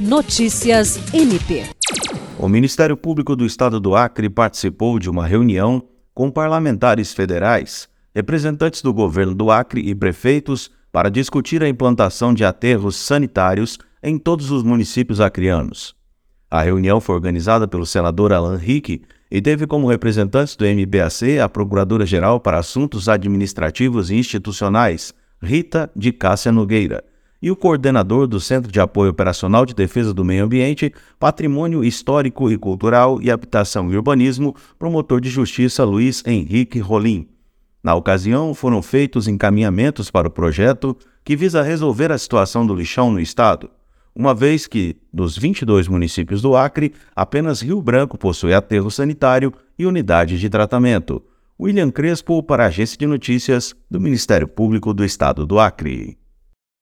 Notícias MP. O Ministério Público do Estado do Acre participou de uma reunião com parlamentares federais, representantes do governo do Acre e prefeitos para discutir a implantação de aterros sanitários em todos os municípios acreanos. A reunião foi organizada pelo senador Alan Rick e teve como representantes do MBAC a Procuradora-Geral para Assuntos Administrativos e Institucionais, Rita de Cássia Nogueira, e o coordenador do Centro de Apoio Operacional de Defesa do Meio Ambiente, Patrimônio Histórico e Cultural e Habitação e Urbanismo, promotor de justiça Luiz Henrique Rolim. Na ocasião, foram feitos encaminhamentos para o projeto que visa resolver a situação do lixão no estado, uma vez que, dos 22 municípios do Acre, apenas Rio Branco possui aterro sanitário e unidade de tratamento. William Crespo, para a Agência de Notícias do Ministério Público do Estado do Acre.